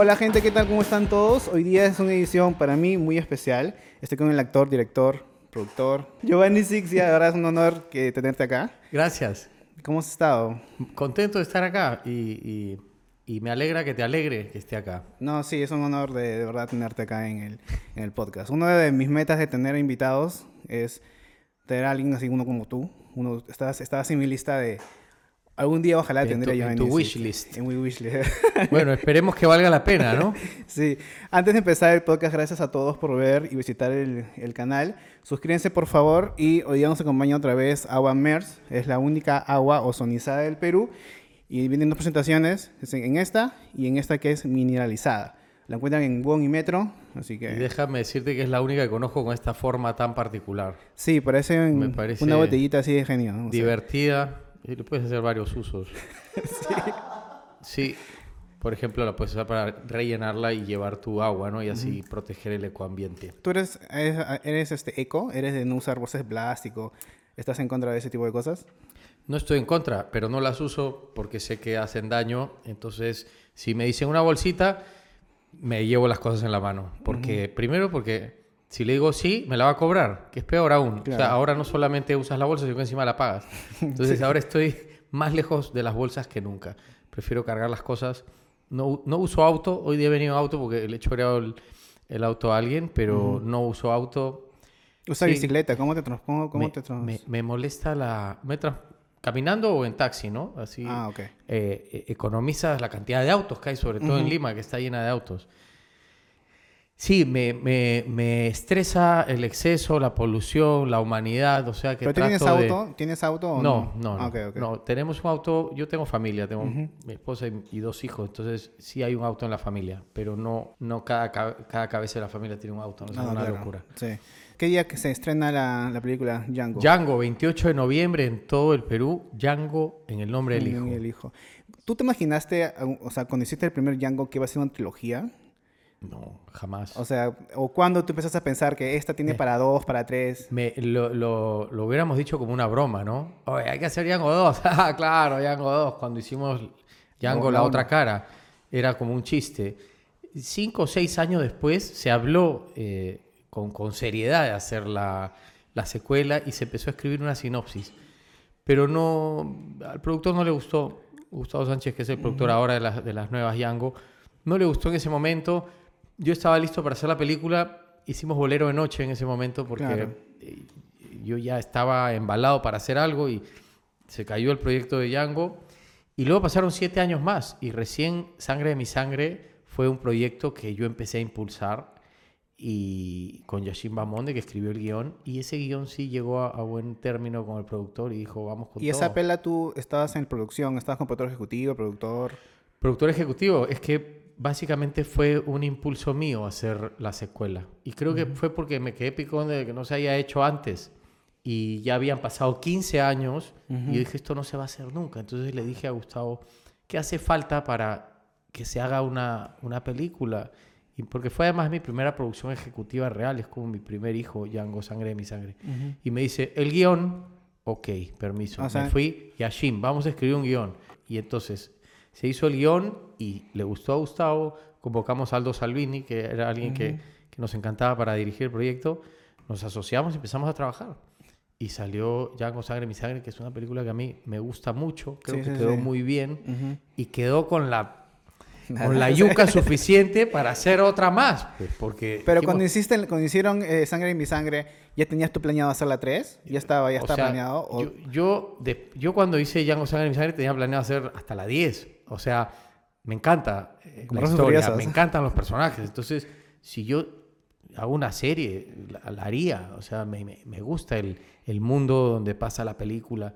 Hola gente, ¿qué tal? ¿Cómo están todos? Hoy día es una edición para mí muy especial. Estoy con el actor, director, productor Giovanni Six y ahora es un honor que tenerte acá. Gracias. ¿Cómo has estado? Contento de estar acá y, y- y me alegra que te alegre que esté acá. No, sí, es un honor de, de verdad tenerte acá en el, en el podcast. Una de mis metas de tener invitados es tener a alguien así, uno como tú. Uno, estás, estás en mi lista de... Algún día ojalá En tendré tu- a en Giovanni tu wishlist. En mi wishlist. Bueno, esperemos que valga la pena, ¿no? Sí, antes de empezar el podcast, gracias a todos por ver y visitar el, el canal. Suscríbanse por favor y hoy día nos acompaña otra vez Agua MERS, es la única agua ozonizada del Perú y vienen dos presentaciones, es en en esta y en esta que es mineralizada. La encuentran en Wong y Metro, así Y que déjame decirte que es la única que conozco con esta forma tan particular. sí, parece, Me parece una botellita así de genio. ¿no? Divertida y le puedes hacer varios usos. sí. Por ejemplo, la puedes usar para rellenarla y llevar tu agua, ¿no? Y así proteger el ecoambiente. Tú eres, eres, eres, este eco, eres de no usar bolsas de plástico, ¿estás en contra de ese tipo de cosas? No estoy en contra, pero no las uso porque sé que hacen daño. Entonces, si me dicen una bolsita, me llevo las cosas en la mano. Porque, primero, porque si le digo sí, me la va a cobrar, que es peor aún. O Claro. sea, ahora no solamente usas la bolsa, sino que encima la pagas. Entonces, ahora estoy más lejos de las bolsas que nunca. Prefiero cargar las cosas. No, no uso auto. Hoy día he venido auto porque le he choreado el, el auto a alguien, pero no uso auto. Usa Sí. bicicleta, ¿cómo te cómo, cómo me, te me- me molesta la... me caminando o en taxi, ¿no? Así Ah, ok. eh, eh, economizas la cantidad de autos que hay, sobre todo en Lima, que está llena de autos. Sí, me, me, me estresa el exceso, la polución, la humanidad, o sea que ¿Pero tienes trato de- auto? ¿Tienes auto o No, no? Ah, no. Tenemos un auto, yo tengo familia, tengo mi esposa y, y dos hijos, entonces sí hay un auto en la familia, pero no, no cada, ca- cada cabeza de la familia tiene un auto, no es Ah, una claro. locura. Sí. ¿Qué día que se estrena la, la película Django? Django, 28 de noviembre en todo el Perú, Django en el nombre del hijo. El hijo. ¿Tú te imaginaste, o sea, cuando hiciste el primer Django, que iba a ser una trilogía? No, jamás. O sea, ¿o cuando tú empezaste a pensar que esta tiene para dos, para tres? Me, lo, lo, lo hubiéramos dicho como una broma, ¿no? Oye, hay que hacer Django 2. Ah, claro, Django 2. Cuando hicimos Django No, la otra cara, era como un chiste. Cinco o seis años después se habló eh, con, con seriedad de hacer la, la secuela y se empezó a escribir una sinopsis. Pero no, al productor no le gustó. Gustavo Sánchez, que es el productor ahora de las, de las nuevas Django, no le gustó en ese momento. Yo estaba listo para hacer la película. Hicimos Bolero de Noche en ese momento porque Claro. eh, yo ya estaba embalado para hacer algo y se cayó el proyecto de Django. Y luego pasaron siete años más y recién Sangre de mi Sangre fue un proyecto que yo empecé a impulsar y con Yashin Bamonde que escribió el guion y ese guion sí llegó a, a buen término con el productor y dijo vamos con Y todo. esa pela tú estabas en producción, estabas con productor ejecutivo, productor... Productor ejecutivo, es que básicamente fue un impulso mío hacer la secuela. Y creo que fue porque me quedé picón de que no se haya hecho antes. Y ya habían pasado 15 años y yo dije, esto no se va a hacer nunca. Entonces le dije a Gustavo, ¿qué hace falta para que se haga una, una película? Y porque fue además mi primera producción ejecutiva real, es como mi primer hijo, Django, Sangre de mi Sangre. Y me dice, el guion, ok, permiso. O sea- me fui, Yashin, vamos a escribir un guion. Y entonces se hizo el guion y le gustó a Gustavo. Convocamos a Aldo Salvini, que era alguien que, que nos encantaba para dirigir el proyecto. Nos asociamos y empezamos a trabajar. Y salió Django Sangre Mi Sangre, que es una película que a mí me gusta mucho. Creo Sí, que sí, quedó sí. muy bien. Y quedó con la, con la yuca suficiente para hacer otra más. pues, porque Pero dijimos, cuando, hiciste, cuando hicieron eh, Sangre en mi Sangre, ¿ya tenías tú planeado hacer la 3? ¿Ya estaba, ya estaba sea, planeado? o- Yo, yo, de- yo cuando hice Django Sangre Mi Sangre tenía planeado hacer hasta la 10. O sea, me encanta eh, la historia, me encantan los personajes. Entonces, si yo hago una serie, la, la haría. O sea, me, me- me gusta el, el mundo donde pasa la película.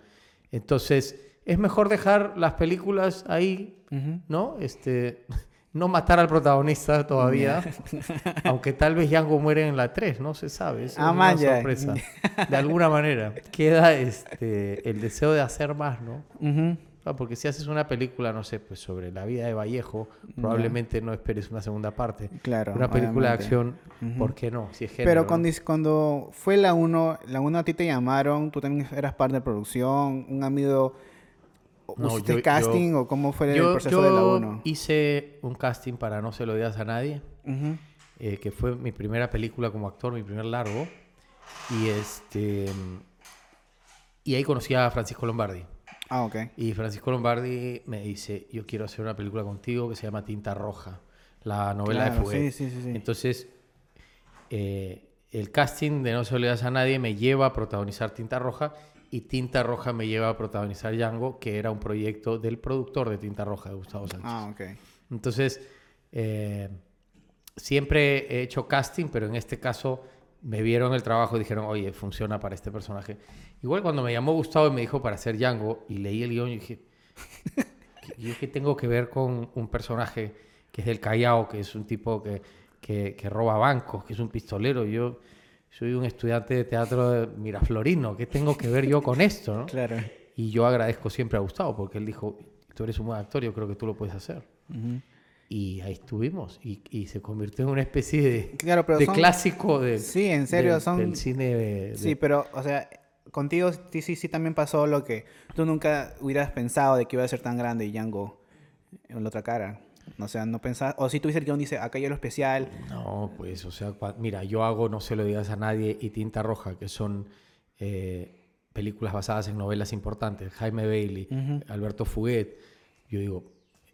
Entonces, es mejor dejar las películas ahí. ¿no? Este, no matar al protagonista todavía. aunque tal vez Django muere en la 3, no se sabe. Es Ah, una sorpresa. De alguna manera. Queda este, el deseo de hacer más, ¿no? Ah, porque si haces una película, no sé, pues sobre la vida de Vallejo, probablemente no esperes una segunda parte. Claro, Una película obviamente. de acción. ¿por qué no? Si es género, Pero ¿no? cuando, cuando fue la 1, la 1 a ti te llamaron, tú también eras parte de producción, un amigo, ¿O No, ¿Hiciste yo- yo- casting o cómo fue el Yo, proceso yo de la 1? hice un casting para No se lo digas a nadie, eh, que fue mi primera película como actor, mi primer largo. Y este y ahí conocí a Francisco Lombardi. Ah, ok. Y Francisco Lombardi me dice, yo quiero hacer una película contigo que se llama Tinta Roja, la novela de Claro, Fuguet. sí, sí, sí, sí. Entonces, eh, el casting de No se lo digas a nadie me lleva a protagonizar Tinta Roja y Tinta Roja me lleva a protagonizar Django, que era un proyecto del productor de Tinta Roja, de Gustavo Sánchez. Ah, ok. Entonces, eh, siempre he hecho casting, pero en este caso me vieron el trabajo y dijeron, oye, funciona para este personaje. Igual cuando me llamó Gustavo y me dijo para hacer Django y leí el guion y dije, ¿qué- ¿yo qué tengo que ver con un personaje que es del Callao, que es un tipo que, que, que roba bancos, que es un pistolero? Yo soy un estudiante de teatro de miraflorino, ¿qué tengo que ver yo con esto? no? Claro. Y yo agradezco siempre a Gustavo porque él dijo, tú eres un buen actor, yo creo que tú lo puedes hacer. Y ahí estuvimos. Y, y se convirtió en una especie de, Claro, pero de son- clásico de, Sí, en serio, del- son- del cine de, de- Sí, pero, o sea, contigo sí, sí, sí también pasó lo que tú nunca hubieras pensado de que iba a ser tan grande Django en la otra cara. O sea, no pensás, o si tú dices el guion dice, acá hay lo especial, No, pues, o sea, cua- mira, yo hago No se lo digas a nadie y Tinta Roja, que son eh, películas basadas en novelas importantes. Jaime Bailey, Alberto Fuguet. Yo digo,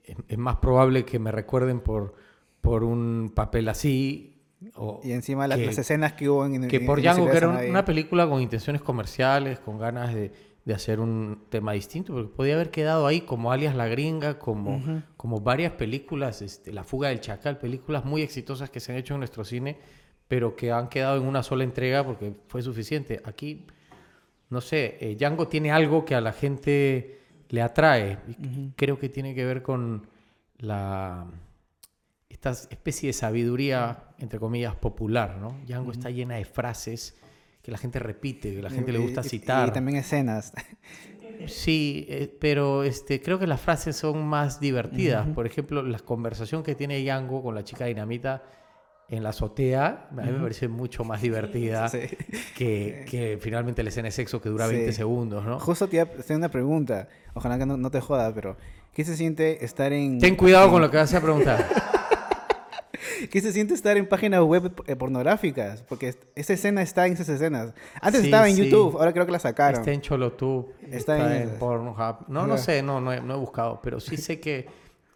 es, es más probable que me recuerden por, por un papel así. O y encima las, que- las escenas que hubo en que en- por Django, que era una película con intenciones comerciales, con ganas de, de hacer un tema distinto, porque podía haber quedado ahí como Alias la Gringa, como, como varias películas, este, La Fuga del Chacal, películas muy exitosas que se han hecho en nuestro cine, pero que han quedado en una sola entrega porque fue suficiente. Aquí, no sé, eh, Django tiene algo que a la gente le atrae, y creo que tiene que ver con la esta especie de sabiduría, entre comillas, popular, ¿no? Django está llena de frases que la gente repite, que la gente le gusta citar. Y, también escenas. Sí, eh, pero este, creo que las frases son más divertidas. Por ejemplo, la conversación que tiene Django con la chica dinamita en la azotea, a mí me parece mucho más divertida Sí. que, que finalmente la escena de sexo que dura Sí. 20 segundos, ¿no? Justo te hacer una pregunta, ojalá que no, no te joda, pero ¿qué se siente estar en... Ten cuidado con lo que vas a preguntar. ¿Qué se siente estar en páginas web eh, pornográficas? Porque esa escena está en esas escenas. Antes Sí, estaba en sí. YouTube, ahora creo que la sacaron. Está en Cholotube, Está está, en en. Pornhub. No, no sé, no, no he, no he buscado, pero sí sé que,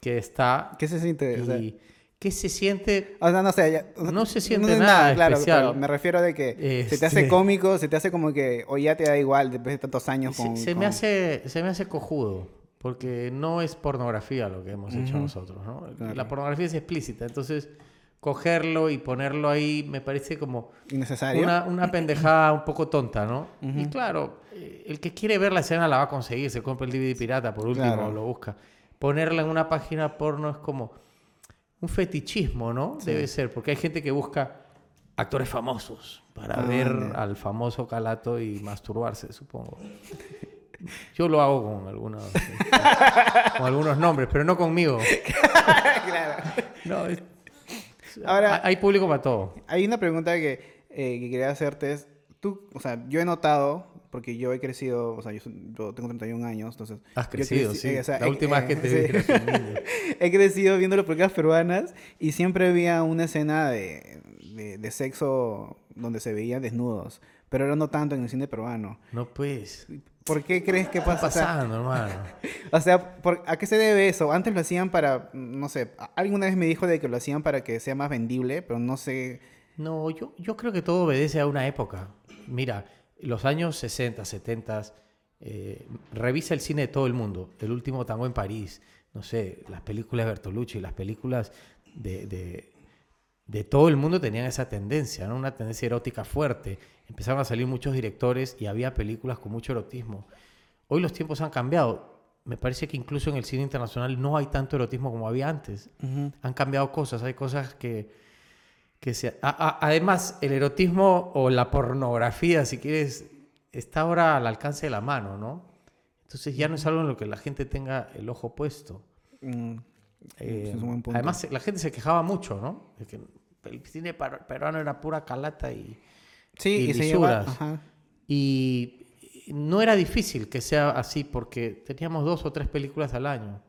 que está. ¿Qué se siente? O sea, Y ¿Qué se siente? o sea, no sé, ya- No se siente es nada claro, especial. pero me refiero de que se te hace Este- cómico, se te hace como que, o ya te da igual después de tantos años Se, con... se me con- hace, se me hace cojudo, porque no es pornografía lo que hemos hecho Ujú. nosotros, ¿no? Claro. La pornografía es explícita, entonces cogerlo y ponerlo ahí me parece como innecesario. una, una pendejada un poco tonta, ¿no? Y claro, eh, el que quiere ver la escena la va a conseguir, se compra el DVD pirata por último, Claro. lo busca. Ponerla en una página porno es como un fetichismo, ¿no? Debe ser, porque hay gente que busca actores famosos para Ah, ver al famoso calato y masturbarse, supongo. Yo lo hago con algunos, con algunos nombres, pero no conmigo. claro. No, es- Ahora- hay público para todo. Hay una pregunta que, eh, que quería hacerte. Es, tú, o sea, yo he notado, porque yo he crecido, o sea, yo, yo tengo 31 años, entonces... Has crecido, creci- sí. eh, o sea, la eh, última vez eh, que te sí. he crecido viendo las películas peruanas y siempre había una escena de, de, de sexo donde se veían desnudos, pero ahora no tanto en el cine peruano. No, pues. ¿Por qué crees que ¿Qué pasa? está pasando, hermano? O sea, ¿por- ¿a qué se debe eso? Antes lo hacían para, no sé, alguna vez me dijo de que lo hacían para que sea más vendible, pero no sé. No, yo, yo creo que todo obedece a una época. Mira, los años 60, 70, eh, revisa el cine de todo el mundo. El último tango en París, no sé, las películas de Bertolucci, las películas de, de, de todo el mundo tenían esa tendencia, ¿no? una tendencia erótica fuerte. Empezaron a salir muchos directores y había películas con mucho erotismo. Hoy los tiempos han cambiado. Me parece que incluso en el cine internacional no hay tanto erotismo como había antes. Han cambiado cosas, hay cosas que, que se... a- a- además, el erotismo o la pornografía, si quieres, está ahora al alcance de la mano, ¿no? Entonces ya no es algo en lo que la gente tenga el ojo puesto. Mm, Eh, es un buen punto. además, la gente se quejaba mucho, ¿no? De que el cine peruano era pura calata y, Sí, y y, se lleva. y no era difícil que sea así porque teníamos dos o tres películas al año.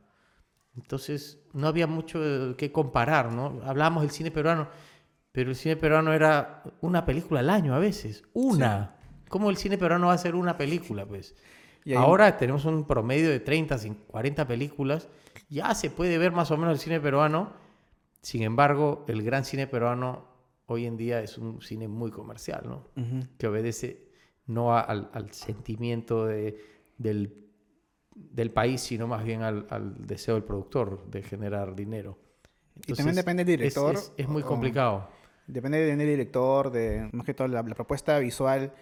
Entonces no había mucho que comparar, ¿no? Hablábamos del cine peruano, pero el cine peruano era una película al año a veces, una. ¿Cómo el cine peruano va a ser una película, pues? Ahora tenemos un promedio de 30, 40 películas, ya se puede ver más o menos el cine peruano, sin embargo, el gran cine peruano hoy en día es un cine muy comercial, ¿no? Que obedece no al, sentimiento de, del, del, país, sino más bien al, al, deseo del productor de generar dinero. y también depende del director. Es, muy complicado. depende del director, de más que todo la, propuesta visual.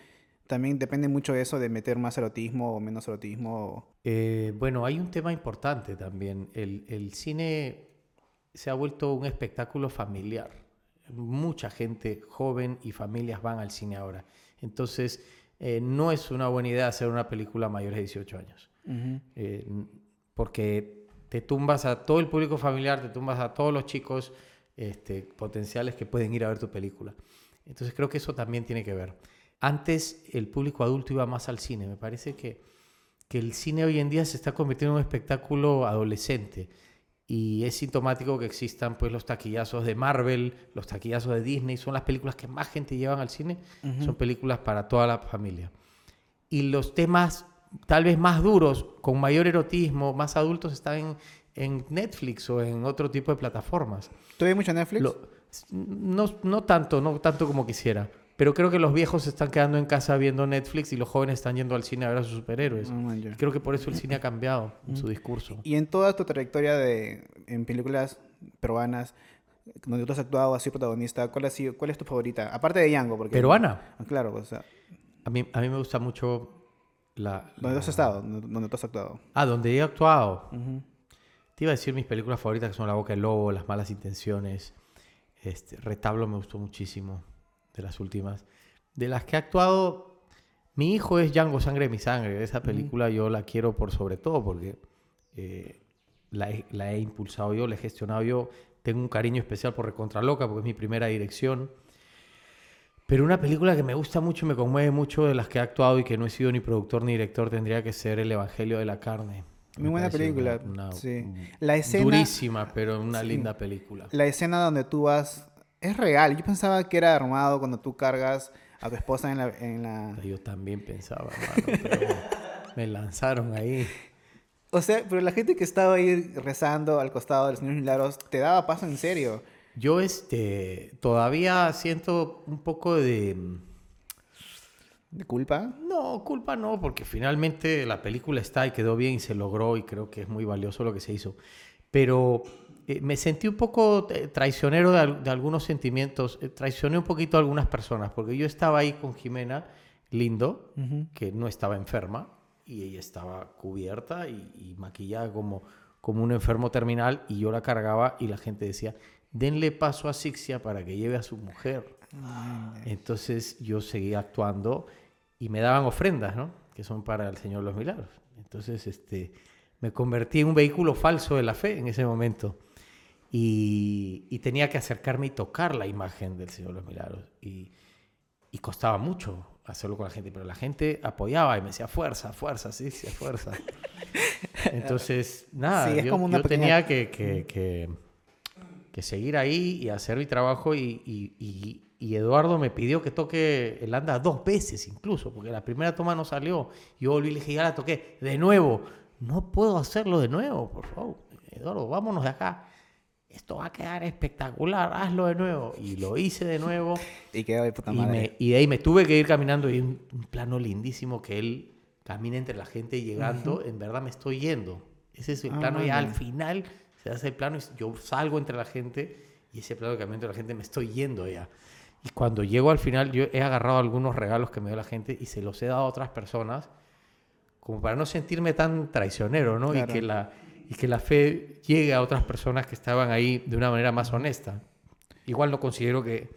También depende mucho de eso, de meter más erotismo o menos erotismo. Eh, bueno, hay un tema importante también. El, el cine se ha vuelto un espectáculo familiar. Mucha gente joven y familias van al cine ahora. Entonces, eh, no es una buena idea hacer una película mayores de 18 años. Eh, porque te tumbas a todo el público familiar, te tumbas a todos los chicos este, potenciales que pueden ir a ver tu película. Entonces creo que eso también tiene que ver. Antes el público adulto iba más al cine. Me parece que, que el cine hoy en día se está convirtiendo en un espectáculo adolescente y es sintomático que existan pues los taquillazos de Marvel, los taquillazos de Disney, son las películas que más gente llevan al cine, son películas para toda la familia. Y los temas tal vez más duros, con mayor erotismo, más adultos, están en, en Netflix o en otro tipo de plataformas. ¿Tú ves mucho Netflix? no, no tanto, no tanto como quisiera. Pero creo que los viejos se están quedando en casa viendo Netflix y los jóvenes están yendo al cine a ver a sus superhéroes. Oh, creo que por eso el cine ha cambiado en su discurso. Y en toda tu trayectoria de, en películas peruanas, donde tú has actuado así protagonista, ¿cuál, ha sido, cuál es tu favorita? Aparte de Yango. Porque, ¿Peruana? Ah, claro, o sea... A mí, a mí me gusta mucho la... ¿Dónde has estado? ¿Dónde tú has actuado? Ah, donde he actuado. Te iba a decir mis películas favoritas que son La Boca del Lobo, Las Malas Intenciones. Este, Retablo me gustó muchísimo de las últimas. De las que ha actuado, mi hijo es Django Sangre mi Sangre. Esa película yo la quiero por sobre todo porque eh, la, he, impulsado yo, la he gestionado yo. Tengo un cariño especial por Recontra Loca porque es mi primera dirección. Pero una película que me gusta mucho me conmueve mucho de las que he actuado y que no he sido ni productor ni director tendría que ser El Evangelio de la Carne. Muy buena película. sí. La escena, durísima, pero una linda película. La escena donde tú vas es real. Yo pensaba que era armado cuando tú cargas a tu esposa en la... En la... Yo también pensaba, hermano, pero me lanzaron ahí. O sea, pero la gente que estaba ahí rezando al costado del Señor Milagros, ¿te daba paso en serio? Yo este, todavía siento un poco de... ¿De culpa? No, culpa no, porque finalmente la película está y quedó bien y se logró y creo que es muy valioso lo que se hizo. Pero eh, me sentí un poco eh, traicionero de, algunos sentimientos, eh, traicioné un poquito a algunas personas, porque yo estaba ahí con Jimena Lindo, que no estaba enferma, y ella estaba cubierta y, maquillada como, como un enfermo terminal, y yo la cargaba y la gente decía, denle paso a Asixia para que lleve a su mujer. Entonces yo seguía actuando y me daban ofrendas, ¿no? Que son para el Señor los Milagros. Entonces, este, me convertí en un vehículo falso de la fe en ese momento. Y, tenía que acercarme y tocar la imagen del Señor de los Milagros. Y, costaba mucho hacerlo con la gente, pero la gente apoyaba y me decía, fuerza, fuerza, sí, sí, fuerza. Entonces, nada, yo, tenía que, que, que, seguir ahí y hacer mi trabajo y, y, Eduardo me pidió que toque el anda dos veces incluso, porque la primera toma no salió. Yo volví y le dije, ya la toqué, de nuevo. No puedo hacerlo de nuevo, por favor. Eduardo, vámonos de acá esto va a quedar espectacular, hazlo de nuevo. Y lo hice de nuevo. y quedó de puta madre. Y, de ahí me tuve que ir caminando y un, un, plano lindísimo que él camina entre la gente llegando, en verdad me estoy yendo. Ese es el ah, plano y al final se hace el plano y yo salgo entre la gente y ese plano que camina entre la gente me estoy yendo ya. Y cuando llego al final yo he agarrado algunos regalos que me dio la gente y se los he dado a otras personas como para no sentirme tan traicionero, ¿no? Y que la y que la fe llegue a otras personas que estaban ahí de una manera más honesta. Igual no considero que,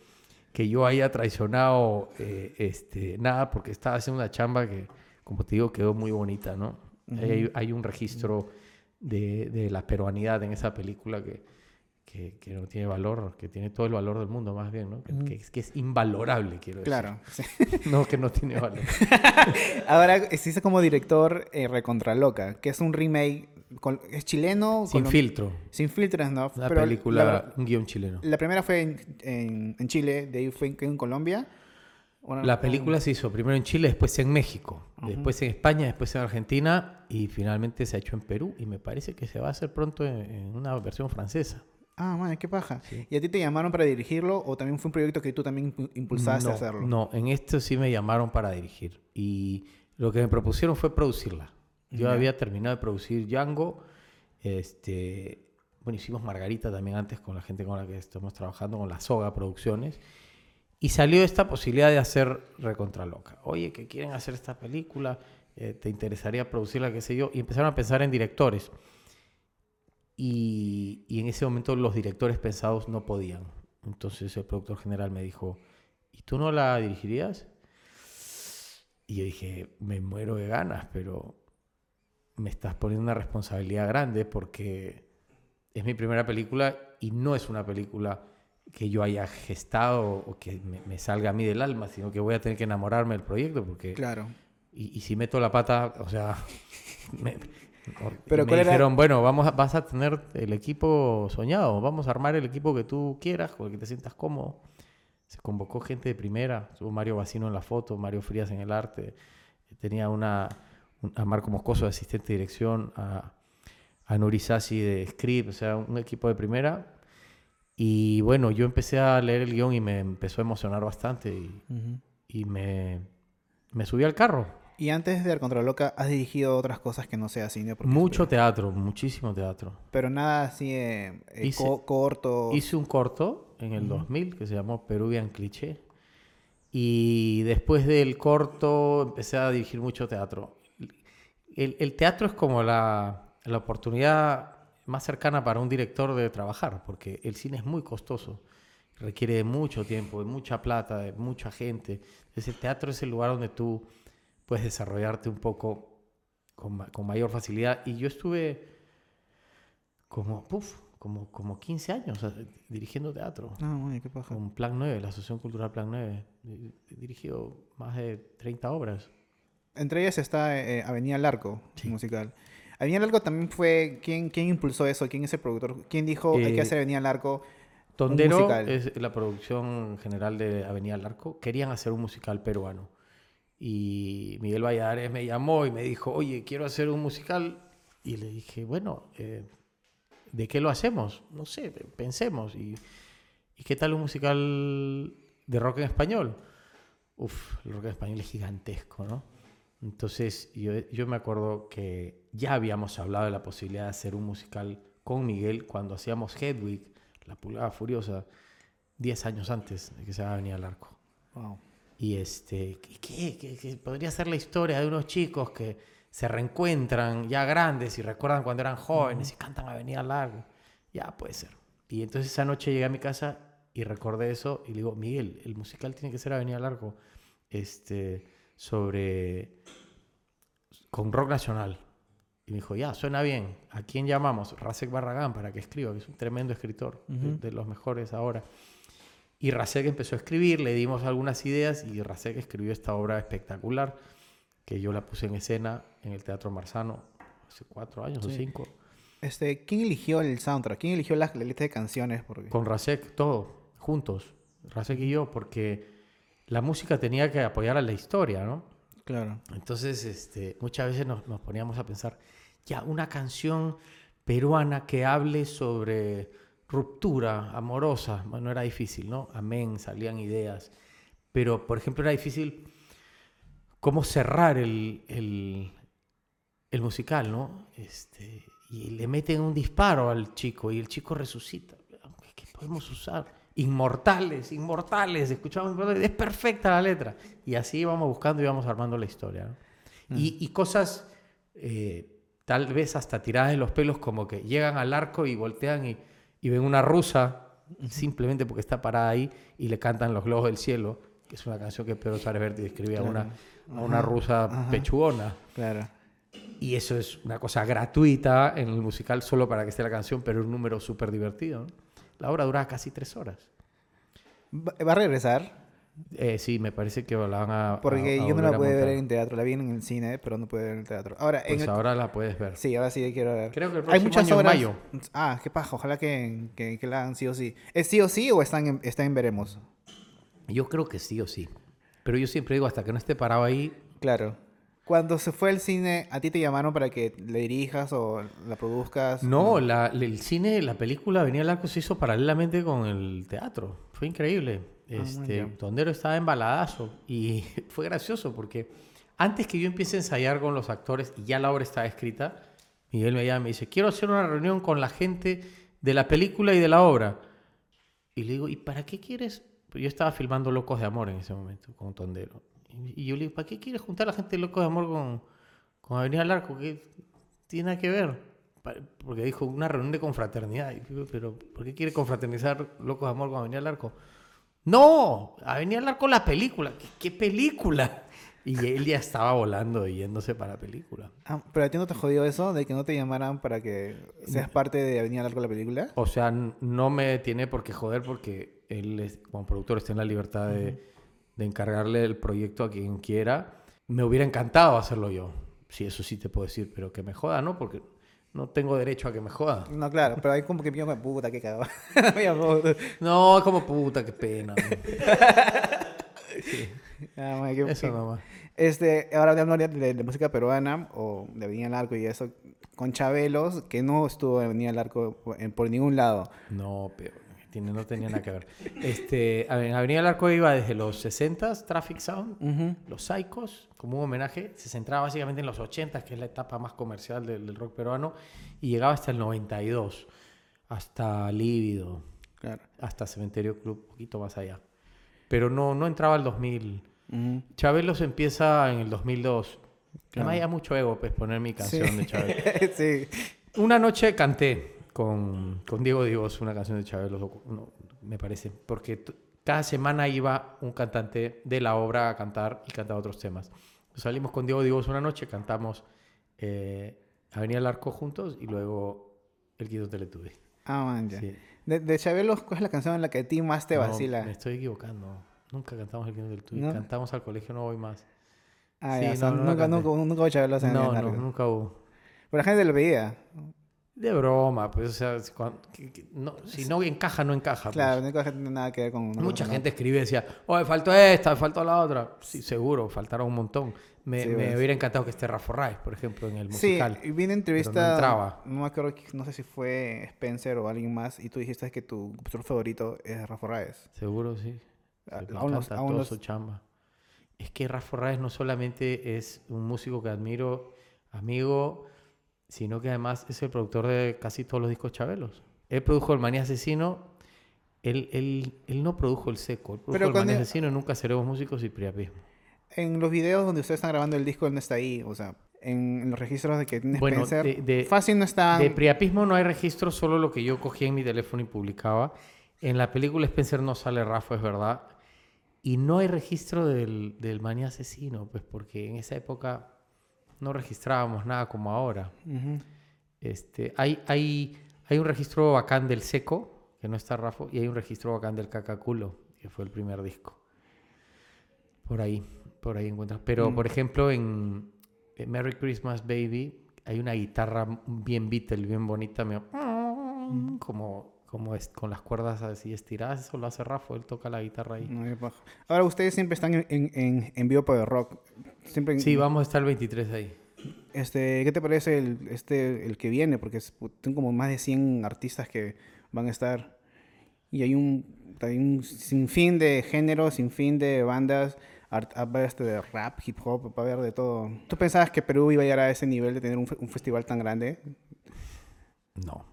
que yo haya traicionado eh, este, nada porque estaba haciendo una chamba que, como te digo, quedó muy bonita, ¿no? hay, hay, un registro de, de, la peruanidad en esa película que, que, que no tiene valor, que tiene todo el valor del mundo más bien, ¿no? Que, que es, que es invalorable, quiero decir. Claro. sí. No, que no tiene valor. Ahora existe como director eh, Recontraloca, que es un remake, es chileno. Sin filtro. Sin filtros, ¿no? Una Pero película, La, un guion chileno. la primera fue en, en- en Chile, de ahí fue en, en Colombia. La película se hizo primero en Chile, después en México, después en España, después en Argentina y finalmente se ha hecho en Perú y me parece que se va a hacer pronto en, en una versión francesa. Ah, man, qué paja. ¿Y a ti te llamaron para dirigirlo o también fue un proyecto que tú también impu- impulsaste no, a hacerlo? No, en esto sí me llamaron para dirigir y lo que me propusieron fue producirla. Yo había terminado de producir Django, este, bueno, hicimos Margarita también antes con la gente con la que estamos trabajando, con la Soga Producciones, y salió esta posibilidad de hacer Recontra Loca. Oye, que quieren hacer esta película, Eh, ¿te interesaría producirla, qué sé yo? Y empezaron a pensar en directores. Y, y en ese momento los directores pensados no podían. Entonces el productor general me dijo, ¿y tú no la dirigirías? Y yo dije, me muero de ganas, pero me estás poniendo una responsabilidad grande porque es mi primera película y no es una película que yo haya gestado o que me, me salga a mí del alma, sino que voy a tener que enamorarme del proyecto porque... Claro. Y, y si meto la pata, o sea, me, Pero me ¿cuál era- dijeron, bueno, vamos a- vas a tener el equipo soñado, vamos a armar el equipo que tú quieras, con el que te sientas cómodo. Se convocó gente de primera, estuvo Mario Bacino en la foto, Mario Frías en el arte, tenía una, un- a Marco Moscoso de asistente de dirección, a, a Nuri Sassi de script, o sea, un equipo de primera. Y bueno, yo empecé a leer el guion y me empezó a emocionar bastante y, Ujú. y me, me subí al carro. Y antes de Recontraloca has dirigido otras cosas que no sea cine. Mucho teatro, muchísimo teatro. Pero nada así eh, eh, Hice- co- corto. Hice un corto en el 2000 que se llamó Peruvian Cliché. Y después del corto empecé a dirigir mucho teatro. El, el teatro es como la, la oportunidad más cercana para un director de trabajar, porque el cine es muy costoso. Requiere de mucho tiempo, de mucha plata, de mucha gente. Entonces el teatro es el lugar donde tú puedes desarrollarte un poco con, con mayor facilidad. Y yo estuve como, puf, como, como 15 años eh, dirigiendo teatro. Ah, man, qué paja. Con Plan 9, la Asociación Cultural Plan 9. He he dirigido más de 30 obras. Entre ellas está eh, Avenida Larco, Sí. musical. Avenida Larco también fue... ¿quién, ¿Quién impulsó eso? ¿Quién es el productor? ¿Quién dijo hay que Eh, hacer Avenida Larco? Tondero musical. es la producción general de Avenida al Arco. Querían hacer un musical peruano. Y Miguel Valladares me llamó y me dijo, oye, quiero hacer un musical. Y le dije, bueno, eh, ¿de qué lo hacemos? No sé, pensemos. ¿Y, ¿y qué tal un musical de rock en español? Uf, el rock en español es gigantesco, ¿no? Entonces yo, yo me acuerdo que ya habíamos hablado de la posibilidad de hacer un musical con Miguel cuando hacíamos Hedwig, La Pulgada Furiosa, 10 años antes de que se haga venir al arco. Wow. Y este, ¿qué, qué, qué- podría ser la historia de unos chicos que se reencuentran ya grandes y recuerdan cuando eran jóvenes y cantan Avenida Largo? Ya puede ser. Y entonces esa noche llegué a mi casa y recordé eso y le digo, Miguel, el musical tiene que ser Avenida Largo, este, sobre, con rock nacional. Y me dijo, ya, suena bien. ¿A quién llamamos? Rasek Barragán para que escriba, que es un tremendo escritor, de- los mejores ahora. Y Rasek empezó a escribir, le dimos algunas ideas y Rasek escribió esta obra espectacular que yo la puse en escena en el Teatro Marzano hace cuatro años o cinco. Este, ¿Quién eligió el soundtrack? ¿Quién eligió la, la lista de canciones? Porque... Con Rasek, todo, juntos, Rasek y yo, porque la música tenía que apoyar a la historia, ¿no? Claro. Entonces, este, muchas veces nos, nos poníamos a pensar, ya, una canción peruana que hable sobre ruptura amorosa, bueno, era difícil, ¿no? Amén, salían ideas. Pero, por ejemplo, era difícil cómo cerrar el, el, el musical, ¿no? Este, y le meten un disparo al chico y el chico resucita. ¿Qué podemos usar? Inmortales, inmortales, escuchamos, es perfecta la letra. Y así íbamos buscando y íbamos armando la historia. ¿no? Y, y cosas eh, tal vez hasta tiradas de los pelos, como que llegan al arco y voltean y, y ven una rusa, simplemente porque está parada ahí, y le cantan Los Globos del Cielo, que es una canción que Pedro Suárez Vértiz escribía a una, a una Ajá, rusa ajá. pechugona. Claro. Y eso es una cosa gratuita en el musical solo para que esté la canción, pero un número súper divertido. ¿no? La obra duraba casi tres horas. ¿Va a regresar? Eh, sí, me parece que la van a. Porque a- a yo no la pude ver en teatro. La vi en el cine, pero no pude ver en el teatro. Ahora, en Pues el- ahora la puedes ver. Sí, ahora sí quiero ver. Creo que el Hay próximo muchas año, en obras. mayo. Ah, qué paja. Ojalá que, que, que la hagan sí o sí. ¿Es sí o sí o están en, están en veremos? Yo creo que sí o sí. Pero yo siempre digo, hasta que no esté parado ahí, Claro. Cuando se fue al cine, ¿a ti te llamaron para que le dirijas o la produzcas? No, la- el cine, la película Venía al Arco se hizo paralelamente con el teatro. Fue increíble. Este, bien. Tondero estaba embaladazo y fue gracioso porque antes que yo empiece a ensayar con los actores y ya la obra estaba escrita, Miguel me llama y me dice, quiero hacer una reunión con la gente de la película y de la obra. Y le digo, ¿y para qué quieres? Yo estaba filmando Locos de Amor en ese momento con Tondero. Y yo le digo, ¿para qué quieres juntar a la gente de Locos de Amor con, con Avenida al Arco? ¿Qué tiene nada que ver? Porque dijo una reunión de confraternidad. Pero ¿por qué quiere confraternizar Locos de Amor con Avenida al Arco? No, Avenida al Arco la película. ¿Qué, qué película? Y él ya estaba volando y yéndose para la película. Ah, ¿Pero a ti no te jodió eso de que no te llamaran para que seas parte de Avenida Largo la película? O sea, no me tiene por qué joder porque él, es- como productor, está en la libertad de, de encargarle el proyecto a quien quiera. Me hubiera encantado hacerlo yo. Sí, eso sí te puedo decir, pero que me joda, ¿no? Porque no tengo derecho a que me joda. No, claro, pero hay como que pienso, puta, qué cagado. No es como puta, qué pena. ¿no? Ah, man, Eso nomás. Este, ahora hablando de, de- de música peruana o de Avenida del Arco y eso, con Chabelos, que no estuvo en Avenida del Arco en- por ningún lado. No, pero tiene, no tenía nada que ver. Este, a ver, en Avenida del Arco iba desde los 60s, Traffic Sound. Los Psychos, como un homenaje, se centraba básicamente en los 80, que es la etapa más comercial del, del rock peruano, y llegaba hasta el 92, hasta Lívido, Claro. hasta Cementerio Club, un poquito más allá. Pero no, no entraba al 2000. Ujú. Chabelos empieza en el 2002. Claro. Además, ya mucho ego, pues, poner mi canción Sí. de Chabelos. sí. Una noche canté con, con Diego Divos una canción de Chabelos, o- no, me parece, porque cada semana iba un cantante de la obra a cantar y cantaba otros temas. Salimos con Diego Divos una noche, cantamos eh, Avenida del Arco juntos y luego El Quito Teletubi. Ah, man, ya. Sí. De, de Chabelos, ¿cuál es la canción en la que a ti más te No, vacila? me estoy equivocando. Nunca cantamos El Quito Teletubi. ¿No? Cantamos al colegio No Voy Más. Ah, Sí, ya, o sea, nunca, nunca, nunca hubo Chabelos en No, no, nunca hubo. Pero la gente lo veía. De broma, pues, o sea, es cuan- que- que- no, si no encaja, no encaja. pues. Claro, no tiene nada que ver con... una Mucha cosa, ¿no? gente escribe y decía, oh, me faltó esta, faltó la otra. Sí, seguro, faltaron un montón. Me, Sí, me pues. hubiera encantado que esté Rafa Raez, por ejemplo, en el Sí, musical. y vi una no entrevista, entraba. no me acuerdo, no sé si fue Spencer o alguien más, y tú dijiste que tu compositor favorito es Rafa Raez. Seguro, sí. A- Me aún los- encanta aún toda los- su chamba. Es que Rafa Raez no solamente es un músico que admiro, amigo, sino que además es el productor de casi todos los discos chabelos. Él produjo El Manía Asesino, él, él, él no produjo El Seco, él produjo Pero El Manía cuando- Asesino, Nunca Seremos Músicos y Priapismo. En los videos donde ustedes están grabando el disco, él no está ahí. O sea, en, los registros de que tiene Bueno, Spencer, de- de- fácil no está... De priapismo no hay registro, solo lo que yo cogía en mi teléfono y publicaba. En la película Spencer no sale Rafa, es verdad. Y no hay registro del, del manía asesino, pues porque en esa época no registrábamos nada como ahora. Este, hay, hay, hay un registro bacán del seco, que no está Rafa, y hay un registro bacán del cacaculo, que fue el primer disco. Por ahí, por ahí encuentras. Pero, Mm. por ejemplo, en, en Merry Christmas Baby hay una guitarra bien Beatle, bien bonita, medio- como, como es, con las cuerdas así estiradas. Eso lo hace Rafa, él toca la guitarra ahí. No. Ahora, ustedes siempre están en, en, en, en vivo por el rock. Siempre en- Sí, vamos a estar el 23 ahí. Este, ¿Qué te parece el, este, el que viene? Porque es- tengo como más de 100 artistas que van a estar. Y hay un, hay un sinfín de géneros, sinfín de bandas. art- Va a haber este de rap, hip hop, va a haber de todo. ¿Tú pensabas que Perú iba a llegar a ese nivel de tener un, un festival tan grande? No.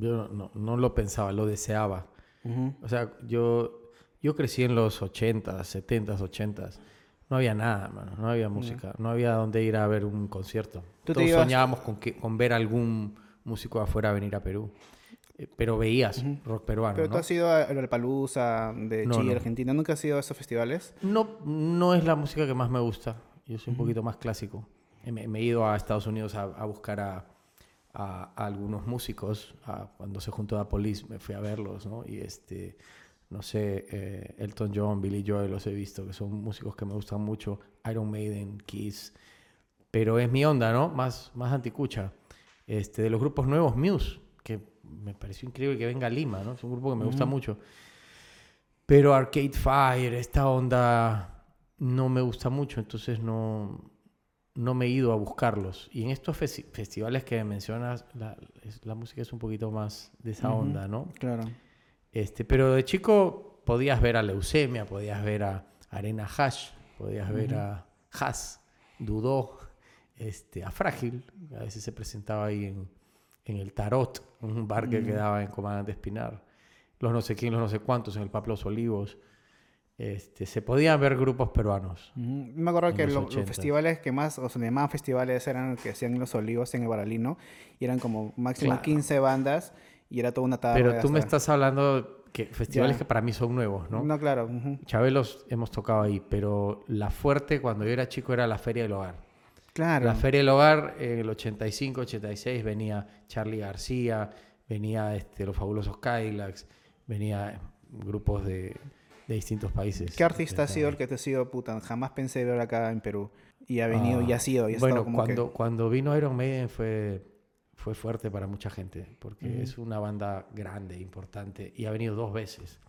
Yo no, no, lo pensaba, lo deseaba. Ujú. O sea, yo, yo crecí en los 80s, 70s, 80s. No había nada, mano. No había música. No había dónde ir a ver un concierto. ¿Tú Todos ibas- soñábamos con, que, con ver algún músico de afuera venir a Perú. Eh, Pero veías rock peruano, Pero ¿no? tú has ido a Palusa de No, Chile, no. Argentina. ¿Nunca has ido a esos festivales? No, no es la música que más me gusta. Yo soy un poquito más clásico. Eh, Me, me he ido a Estados Unidos a, a buscar a, a, a algunos músicos. a- cuando se juntó a Police me fui a verlos, ¿no? Y este, no sé, eh, Elton John, Billy Joel los he visto, que son músicos que me gustan mucho. Iron Maiden, Kiss. Pero es mi onda, ¿no? Más, más anticucha. Este, de los grupos nuevos, Muse, que me pareció increíble que venga a Lima, ¿no? Es un grupo que me gusta Ujú. mucho. Pero Arcade Fire, esta onda no me gusta mucho, entonces no, no me he ido a buscarlos. Y en estos festi- festivales que mencionas, la, música es un poquito más de esa onda, ¿no? Claro. Este, pero de chico podías ver a Leucemia, podías ver a Arena Hash, podías ver a Haas, Dudó, este, a Frágil, a veces se presentaba ahí en, en el Tarot, un bar que Ujú. quedaba en Comandante Espinar, los no sé quién, los no sé cuántos, en el Pablo Los Olivos. Este, se podían ver grupos peruanos. Me acuerdo que los lo- los 80s. festivales que más, o sea, más festivales eran los que hacían en Los Olivos, en el Baralino, y eran como máximo Claro. 15 bandas, y era toda una tarde. Pero tú me estás hablando que festivales que para mí son nuevos, ¿no? No, claro. ujú. Chabelos hemos tocado ahí, pero la fuerte cuando yo era chico era la Feria del Hogar. Claro. La Feria del Hogar, en el 85, 86, venía Charlie García, venía este, los fabulosos Cadillacs, venía grupos de, de distintos países. ¿Qué artista ha sido el que te ha sido puta? Jamás pensé ver acá en Perú. Y ha venido, y Ah, ha sido, y ha Bueno, como que- cuando, cuando vino Iron Maiden fue, fue fuerte para mucha gente, porque Ujú. es una banda grande, importante, y ha venido dos veces.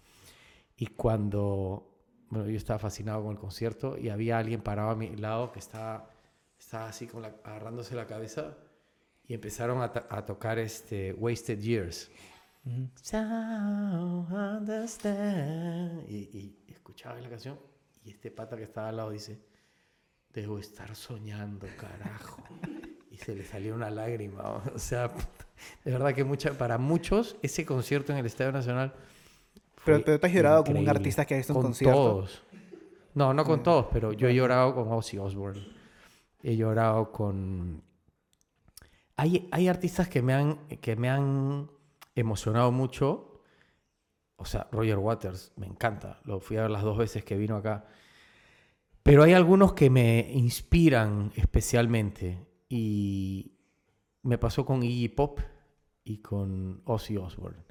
Y cuando, bueno, yo estaba fascinado con el concierto y había alguien parado a mi lado que estaba, estaba así con la, agarrándose la cabeza y empezaron a, a tocar este Wasted Years. Understand. Y, y escuchaba la canción y este pata que estaba al lado dice, debo estar soñando, carajo. Y se le salió una lágrima. O sea, de verdad que mucha, para muchos ese concierto en el Estadio Nacional... Pero, fue pero te has llorado con un artista que ha visto un Con concierto. todos. No, no con todos, pero yo he llorado con Ozzy Osbourne. He llorado con... Hay, hay artistas que me, han, que me han emocionado mucho. O sea, Roger Waters, me encanta. Lo fui a ver las dos veces que vino acá. Pero hay algunos que me inspiran especialmente. Y me pasó con Iggy Pop y con Ozzy Osbourne.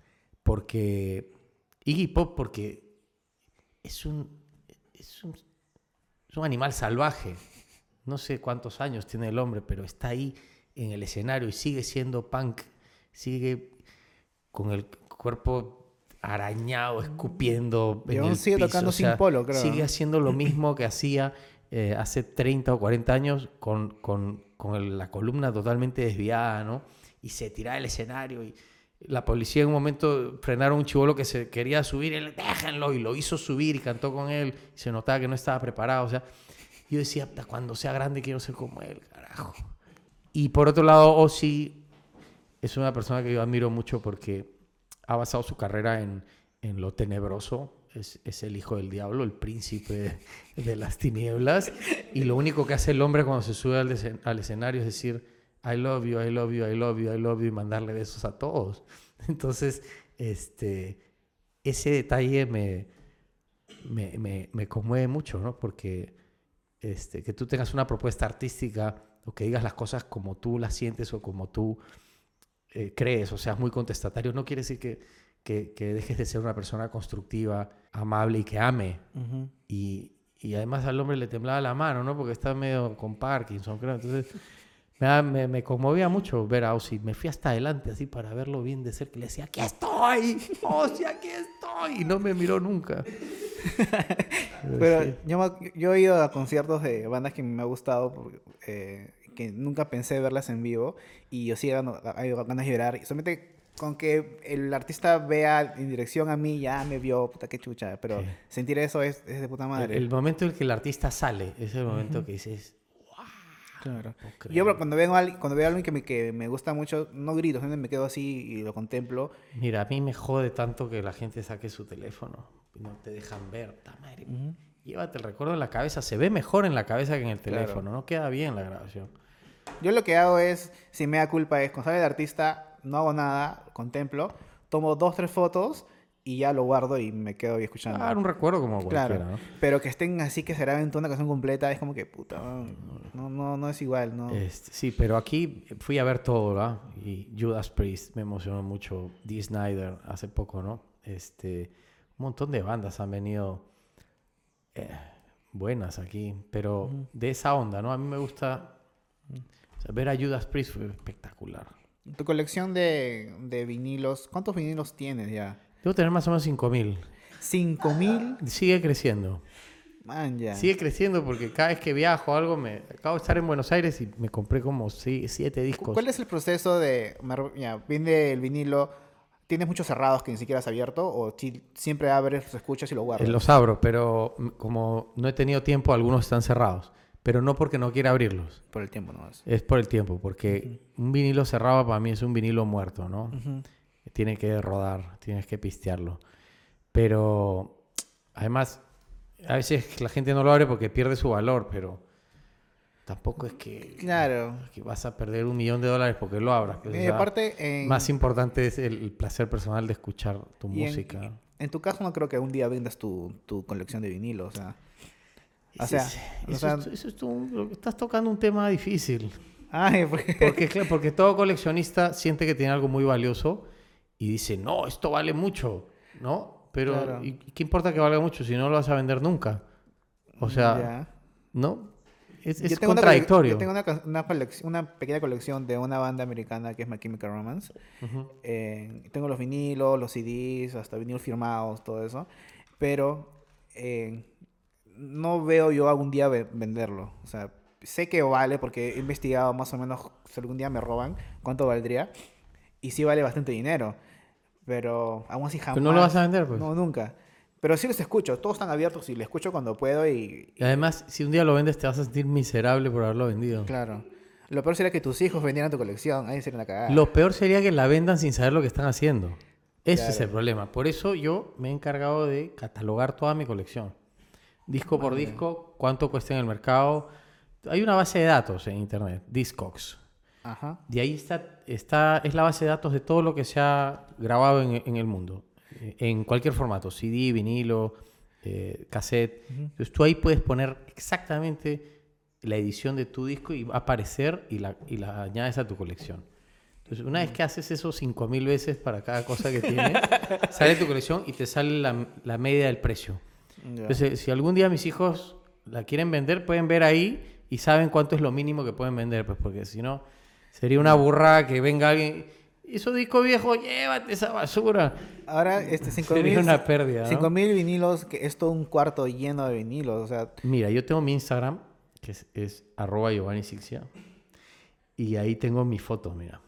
Porque Iggy Pop, porque es un, es un, es un animal salvaje. No sé cuántos años tiene el hombre, pero está ahí en el escenario y sigue siendo punk. Sigue con el cuerpo arañado, escupiendo. Y en el sigue piso, tocando o sin sea, polo, creo, Sigue haciendo lo mismo que hacía eh, hace 30 o 40 años con, con, con el- la columna totalmente desviada, ¿no? Y se tiraba del escenario y la policía en un momento frenaron un chivolo que se quería subir, y él, déjenlo, y lo hizo subir y cantó con él, y se notaba que no estaba preparado, o sea, yo decía, "Puta, cuando sea grande quiero ser como él, carajo. Y por otro lado, Ozzy es una persona que yo admiro mucho porque ha basado su carrera en, en lo tenebroso. Es, es el hijo del diablo, el príncipe de las tinieblas. Y lo único que hace el hombre cuando se sube al, al escenario es decir, I love you, I love you, I love you, I love you, y mandarle besos a todos. Entonces, este, ese detalle me, me, me, me conmueve mucho, ¿no? Porque este, que tú tengas una propuesta artística o que digas las cosas como tú las sientes o como tú eh, crees, o seas muy contestatario, no quiere decir que, que, que dejes de ser una persona constructiva, amable y que ame. Ujú. Y, y además al hombre le temblaba la mano, ¿no? Porque está medio con Parkinson, creo. Entonces me, me, me conmovía mucho ver a Ozzy. Me fui hasta adelante así para verlo bien de cerca. Le decía, aquí estoy, Ozzy, aquí estoy. Y no me miró nunca. Pero sí. yo, me- yo he ido a conciertos de bandas que me ha gustado, porque, eh, que nunca pensé verlas en vivo, y yo sí ganas de llorar. Y solamente con que el artista vea en dirección a mí, ya me vio, puta que chucha. Pero Sí. sentir eso es, es de puta El, madre. el momento en que el artista sale, es el momento que dices, Claro. "No Yo creo". cuando veo a alguien, cuando veo a alguien que me, que me gusta mucho, no grito, simplemente me quedo así y lo contemplo. Mira, a mí me jode tanto que la gente saque su teléfono y no te dejan ver. Ta madre, Llévate el recuerdo en la cabeza. Se ve mejor en la cabeza que en el Claro. teléfono. No queda bien la grabación. Yo lo que hago es, si me da culpa, es cuando sale el artista, no hago nada, contemplo, tomo dos, tres fotos y ya lo guardo y me quedo ahí escuchando. Claro, un recuerdo como cualquiera, Claro, ¿no? pero que estén así que se graben toda una canción completa es como que puta, no, no, no es igual, ¿no? Este, sí, pero aquí fui a ver todo, ¿verdad? Y Judas Priest me emocionó mucho. Dee Snyder hace poco, ¿no? Este, un montón de bandas han venido eh, buenas aquí, pero de esa onda, ¿no? A mí me gusta o sea, ver a Judas Priest fue espectacular. Tu colección de, de vinilos, ¿cuántos vinilos tienes ya? Debo tener más o menos 5000. ¿Cinco mil? Sigue creciendo. Man, ya. Sigue creciendo porque cada vez que viajo o algo, me acabo de estar en Buenos Aires y me compré como si- siete discos. ¿Cuál es el proceso de, ya, viene el vinilo, tienes muchos cerrados que ni siquiera has abierto o si- siempre abres, los escuchas y lo Eh, guardas? Los abro, pero mm, como no he tenido tiempo, algunos están cerrados. Pero no porque no quiera abrirlos. Por el tiempo, ¿no? Es- Es por el tiempo, porque un vinilo cerrado para mí es un vinilo muerto, ¿no? Tiene que rodar, tienes que pistearlo. Pero además, a veces la gente no lo abre porque pierde su valor, pero tampoco es que, Claro. que vas a perder un millón de dólares porque lo abras. pues, o Y sea, aparte, en, más importante es el, placer personal de escuchar tu y en- música. en tu caso no creo que un día vendas tu, tu colección de vinilos, o sea... O sea, es- o eso sea- es- eso es tú- estás tocando un tema difícil. Ay, porque... Porque, claro, porque todo coleccionista siente que tiene algo muy valioso y dice, no, esto vale mucho, ¿no? Pero, Claro. ¿y qué importa que valga mucho si no lo vas a vender nunca? O sea. ¿no? Es, es Yo tengo una contradictorio. yo tengo una, una, una pequeña colección de una banda americana que es My Chemical Romance. Ujú. Eh, tengo los vinilos, los CDs, hasta vinilos firmados, todo eso. Pero eh, no veo yo algún día ve- venderlo. O sea, sé que vale porque he investigado más o menos si algún día me roban cuánto valdría. Y sí vale bastante dinero. Pero aún así jamás. Pero no lo vas a vender, pues. No, nunca. Pero sí los escucho. Todos están abiertos y los escucho cuando puedo y... Y además, si un día lo vendes, te vas a sentir miserable por haberlo vendido. Claro. Lo peor sería que tus hijos vendieran tu colección. Ahí sería una cagada. Lo peor sería que la vendan sin saber lo que están haciendo. Ese es el problema. Por eso yo me he encargado de catalogar toda mi colección. Disco por disco, cuánto cuesta en el mercado. Hay una base de datos en internet, Discogs. Ajá. De ahí está, está, es la base de datos de todo lo que se ha grabado en, en el mundo. Eh, En cualquier formato, CD, vinilo, eh, cassette. Entonces tú ahí puedes poner exactamente la edición de tu disco y va a aparecer y la, y la añades a tu colección. Entonces, una vez que haces eso 5000 veces para cada cosa que tiene, sale tu colección y te sale la, la media del precio. Entonces, si algún día mis hijos la quieren vender, pueden ver ahí y saben cuánto es lo mínimo que pueden vender, pues porque si no, sería una burrada que venga alguien. Esos discos viejos, llévate esa basura. Ahora, este 5 Sería mil... una pérdida. ¿no? 5000 vinilos, que es todo un cuarto lleno de vinilos. O sea, Mira, yo tengo mi Instagram, que es, es arroba Giovanni Sixia, y ahí tengo mi foto, mira.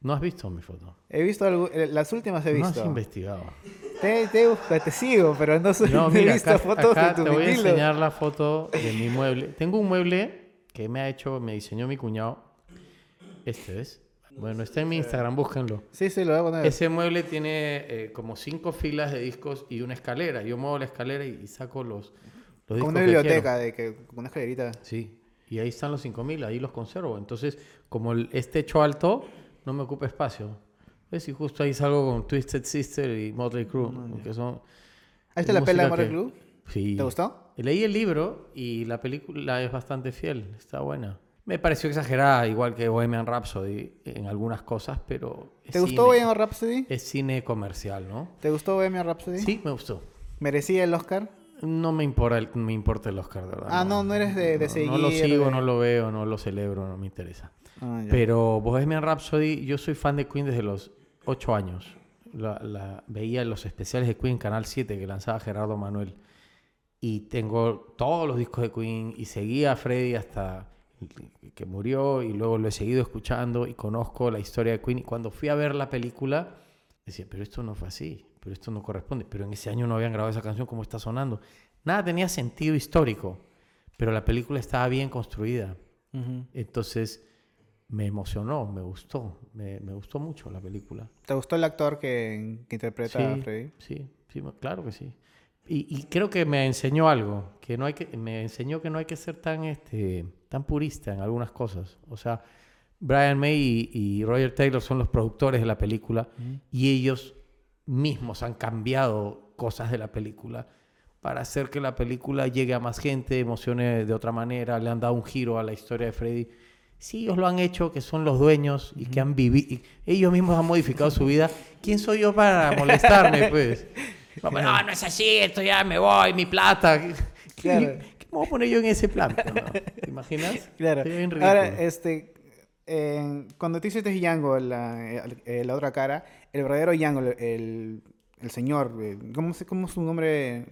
¿No has visto mi foto? he visto algo, eh, las últimas he No has visto. investigado. Te, te busco, te sigo, pero no, soy, No, no he mira, visto acá, fotos acá de tus te voy a vinilos. enseñar la foto de mi mueble. Tengo un mueble que me ha hecho, me diseñó mi cuñado. Este es. Bueno, está en mi Instagram, búsquenlo. Sí, sí, lo voy a poner. Ese mueble tiene eh, como cinco filas de discos y una escalera. Yo muevo la escalera y, y saco los, los Como discos una que biblioteca, de que, una escalerita. Sí, y ahí están los 5000, ahí los conservo. Entonces, como el- es techo alto, no me ocupa espacio. ¿Ves? Y justo ahí salgo con Twisted Sister y Motley Crue, que son... Ahí está es la pela de Motley que- Crue. Sí. ¿Te gustó? Leí el libro y la película es bastante fiel, está buena. Me pareció exagerada, igual que Bohemian Rhapsody en algunas cosas, pero... ¿Te gustó cine. Bohemian Rhapsody? Es cine comercial, ¿no? ¿Te gustó Bohemian Rhapsody? Sí, me gustó. ¿Merecía el Oscar? No me importa el, me importa el Oscar, de verdad. Ah, no, no eres de- de No, lo seguir, sigo, de- no lo veo, no lo celebro, no me interesa. Ah. Pero Bohemian Rhapsody, yo soy fan de Queen desde los 8 años. La, la- veía los especiales de Queen, Canal 7, que lanzaba Gerardo Manuel. Y tengo todos los discos de Queen y seguía a Freddy hasta que murió y luego lo he seguido escuchando y conozco la historia de Queen. Y cuando fui a ver la película, decía, pero esto no fue así, pero esto no corresponde. Pero en ese año no habían grabado esa canción como está sonando. Nada tenía sentido histórico, pero la película estaba bien construida. Entonces me emocionó, me gustó, me, me gustó mucho la película. ¿Te gustó el actor que, que interpreta a Freddy? sí, sí, claro que sí. Y, y creo que me enseñó algo, que no hay que, me enseñó que no hay que ser tan, este, tan purista en algunas cosas. O sea, Brian May y, y Roger Taylor son los productores de la película y ellos mismos han cambiado cosas de la película para hacer que la película llegue a más gente, emocione de otra manera, le han dado un giro a la historia de Freddy. Sí, ellos lo han hecho, que son los dueños y que han vivido, ellos mismos han modificado su vida. ¿Quién soy yo para molestarme, pues? No, no, no es así, esto ya me voy, mi plata. Claro. ¿Qué, me voy a poner yo en ese plan? ¿Te imaginas? Claro. Ahora, este, cuando te hiciste Django, la, eh, la otra cara, el verdadero Django, el, el señor, eh, ¿cómo, ¿cómo, es su nombre?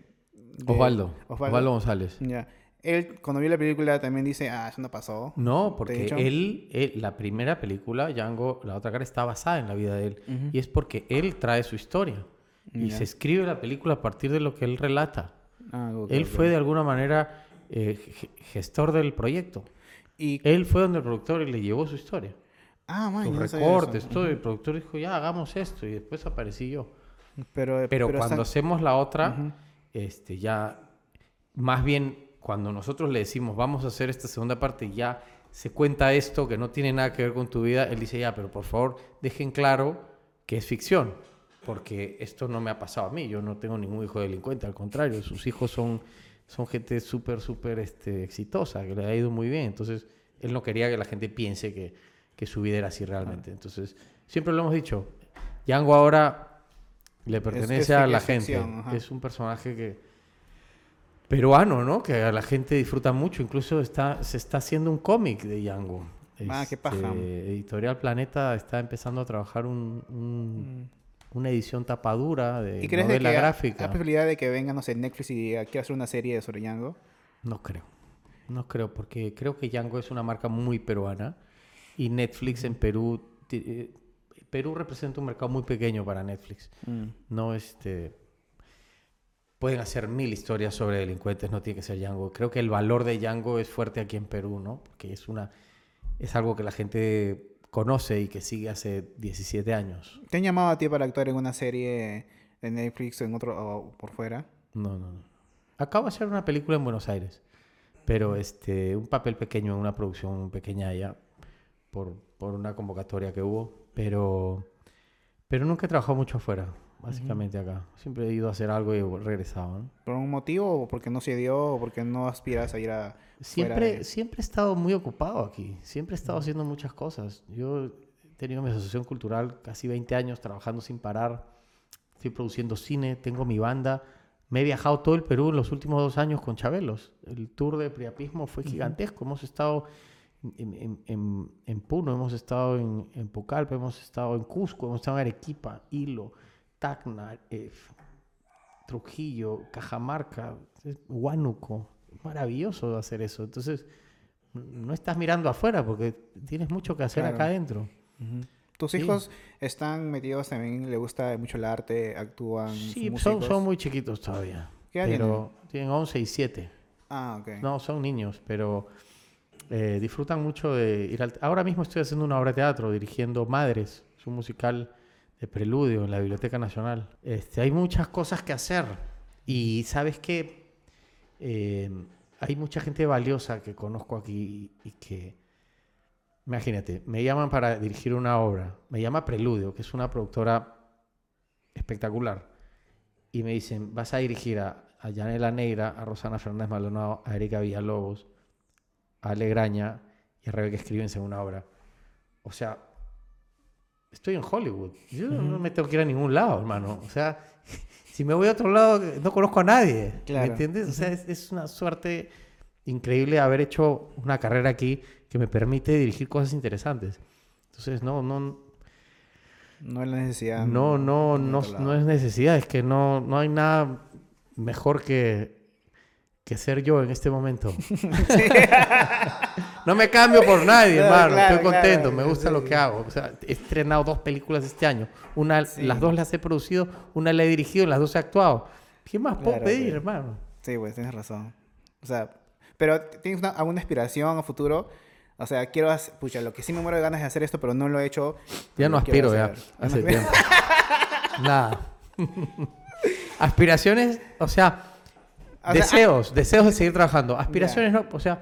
Osvaldo. Osvaldo. González. Ya. Él, cuando vio la película, también dice, ah, eso no pasó. No, porque él, la primera película, Django, la otra cara, está basada en la vida de él. Y es porque él trae su historia. Y se escribe la película a partir de lo que él relata. Ah, él fue de alguna manera eh, gestor del proyecto. Y él fue donde el productor y le llevó su historia. Ah, man, Sus recortes, todo. Y el productor dijo, ya, hagamos esto. Y después aparecí yo. Pero, pero, cuando hacemos la otra, este, ya, más bien, cuando nosotros le decimos, vamos a hacer esta segunda parte, ya se cuenta esto que no tiene nada que ver con tu vida, él dice, ya, pero por favor, dejen claro que es ficción porque esto no me ha pasado a mí, yo no tengo ningún hijo delincuente, al contrario, sus hijos son, son gente súper, súper este, exitosa, que le ha ido muy bien, entonces él no quería que la gente piense que, que su vida era así realmente, entonces siempre lo hemos dicho, Django ahora le pertenece a la gente, es un personaje que peruano, ¿no? Que a la gente disfruta mucho, incluso está, se está haciendo un cómic de Django. Ah, qué paja. Este, Editorial Planeta está empezando a trabajar un, mm una edición tapadura de ¿Y crees novela gráfica. ¿Hay posibilidad de que venga, no sé, Netflix y quiera hacer una serie sobre Django? No creo. No creo, porque creo que Django es una marca muy peruana y Netflix en Perú... Eh, Perú representa un mercado muy pequeño para Netflix. Mm. No, este... Pueden hacer mil historias sobre delincuentes, no tiene que ser Django. Creo que el valor de Django es fuerte aquí en Perú, ¿no? Porque es una... Es algo que la gente conoce y que sigue hace 17 años. ¿Te han llamado a ti para actuar en una serie de Netflix o en otro o por fuera? No, no, no. Acabo de hacer una película en Buenos Aires, pero este, un papel pequeño en una producción pequeña allá por, por una convocatoria que hubo, pero, pero nunca he trabajado mucho afuera básicamente acá. Siempre he ido a hacer algo y he regresado. ¿Por un motivo? ¿O porque no se dio? ¿O porque no aspiras a ir a... Siempre, siempre he estado muy ocupado aquí. Siempre he estado haciendo muchas cosas. Yo he tenido mi asociación cultural casi 20 años trabajando sin parar. Estoy produciendo cine, tengo mi banda. Me he viajado todo el Perú en los últimos dos años con Chabelos. El tour de Priapismo fue gigantesco. Hemos estado en, en, en, Puno, hemos estado en, en Pucallpa, hemos estado en Cusco, hemos estado en Arequipa, Hilo. Tacna, eh, Trujillo, Cajamarca, Huánuco. Maravilloso hacer eso. Entonces, no estás mirando afuera porque tienes mucho que hacer acá adentro. ¿Tus hijos están metidos también? ¿Le gusta mucho el arte? ¿Actúan? Sí, son, son, muy chiquitos todavía. ¿Qué pero tienen? 11 y 7. Ah, ok. No, son niños, pero eh, disfrutan mucho de ir al... Ahora mismo estoy haciendo una obra de teatro dirigiendo Madres, es un musical de preludio en la Biblioteca Nacional. Este, hay muchas cosas que hacer y sabes que eh, hay mucha gente valiosa que conozco aquí y, que, imagínate, me llaman para dirigir una obra, me llama Preludio, que es una productora espectacular, y me dicen, vas a dirigir a, a Yanela Negra, a Rosana Fernández Maldonado, a Erika Villalobos, a Alegraña y a Rebeca Escribense en una obra. O sea, estoy en Hollywood. Yo no me tengo que ir a ningún lado, hermano. O sea, si me voy a otro lado, no conozco a nadie. ¿Me entiendes? O sea, es, una suerte increíble haber hecho una carrera aquí que me permite dirigir cosas interesantes. Entonces, no, no. No es necesidad. No, no, no, no, es necesidad. Es que no, no hay nada mejor que que ser yo en este momento. no me cambio por nadie, hermano. Estoy contento, me gusta lo que hago. O sea, he estrenado dos películas este año. Una, Las dos las he producido, una la he dirigido, las dos he actuado. ¿Qué más puedo pedir, hermano? Sí, pues tienes razón. O sea, pero ¿tienes alguna aspiración a futuro? O sea, quiero hacer, pucha, lo que sí me muero de ganas de hacer esto, pero no lo he hecho. Ya no aspiro, ya. Hace tiempo. Nada. Aspiraciones, o sea, deseos, deseos de seguir trabajando. Aspiraciones no, o sea,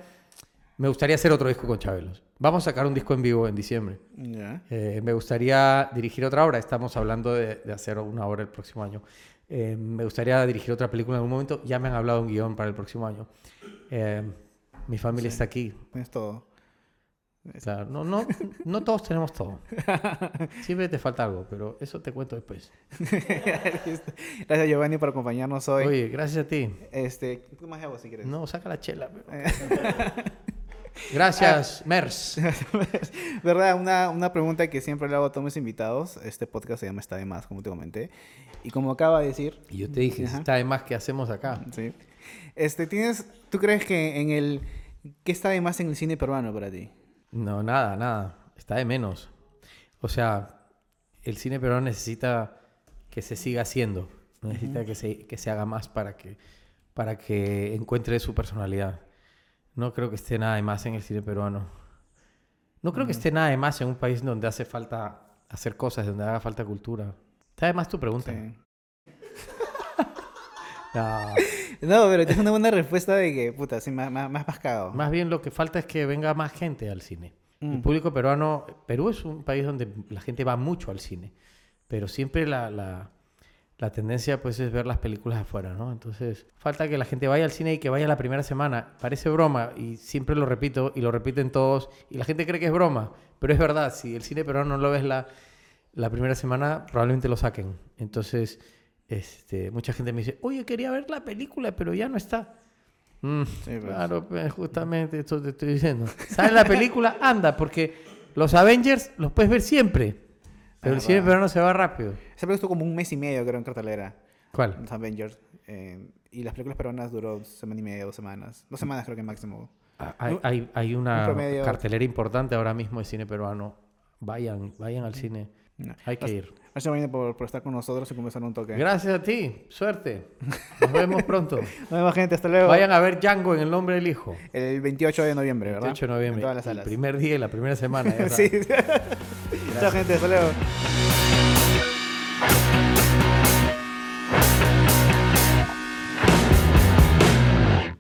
Me gustaría hacer otro disco con Chabelos. Vamos a sacar un disco en vivo en diciembre. Ya. Eh, me gustaría dirigir otra obra. Estamos hablando de, de hacer una obra el próximo año. Eh, me gustaría dirigir otra película en algún momento. Ya me han hablado un guion para el próximo año. Eh, mi familia está aquí. Es todo. O sea, no, no, no todos tenemos todo. Siempre te falta algo, pero eso te cuento después. Gracias Giovanni por acompañarnos hoy. Oye, gracias a ti. Este, ¿tú más hago si quieres? No, saca la chela. pero- Gracias, Mers. ¿Verdad? Una, una pregunta que siempre le hago a todos mis invitados. Este podcast se llama Está de Más, como te comenté. Y como acaba de decir, Y yo te dije, Ajá. está de más que hacemos acá. sí. Este, tienes, ¿tú crees que en el... ¿Qué está de más en el cine peruano para ti? No, nada, nada. Está de menos. O sea, el cine peruano necesita que se siga haciendo. Necesita que, se, que se haga más para que, para que encuentre su personalidad. No creo que esté nada de más en el cine peruano. No creo que esté nada de más en un país donde hace falta hacer cosas, donde haga falta cultura. Está de más tu pregunta. Sí. No. No, pero tienes una buena respuesta de que, puta, sí, más, más, más mascado. Más bien lo que falta es que venga más gente al cine. El público peruano, Perú es un país donde la gente va mucho al cine, pero siempre la, la, la tendencia pues es ver las películas afuera, ¿no? Entonces falta que la gente vaya al cine y que vaya la primera semana. Parece broma y siempre lo repito y lo repiten todos y la gente cree que es broma, pero es verdad, si el cine peruano no lo ves la, la primera semana, probablemente lo saquen. Entonces, este, mucha gente me dice, oye, quería ver la película, pero ya no está. Mm, Sí, pues. Claro, pues, justamente esto te estoy diciendo. ¿Sabes la película? Anda, porque los Avengers los puedes ver siempre. Pero el Ah, cine peruano se va rápido. Esa película estuvo como un mes y medio, creo, en cartelera. ¿Cuál? Los Avengers. eh, y las películas peruanas duró semana y media, dos semanas. Dos semanas creo que máximo. Ah, Hay, hay, hay una un cartelera importante ahora mismo de cine peruano. Vayan, vayan al cine. No. Hay que ir. Gracias, Giovanni, por, por estar con nosotros y conversar un toque. Gracias a ti. Suerte. Nos vemos pronto. Nos vemos, gente. Hasta luego. Vayan a ver Django en el nombre del hijo. El 28 de noviembre, ¿verdad? 28 de noviembre. En todas las el salas. primer día y la primera semana. sí. Chao, gente. Hasta luego.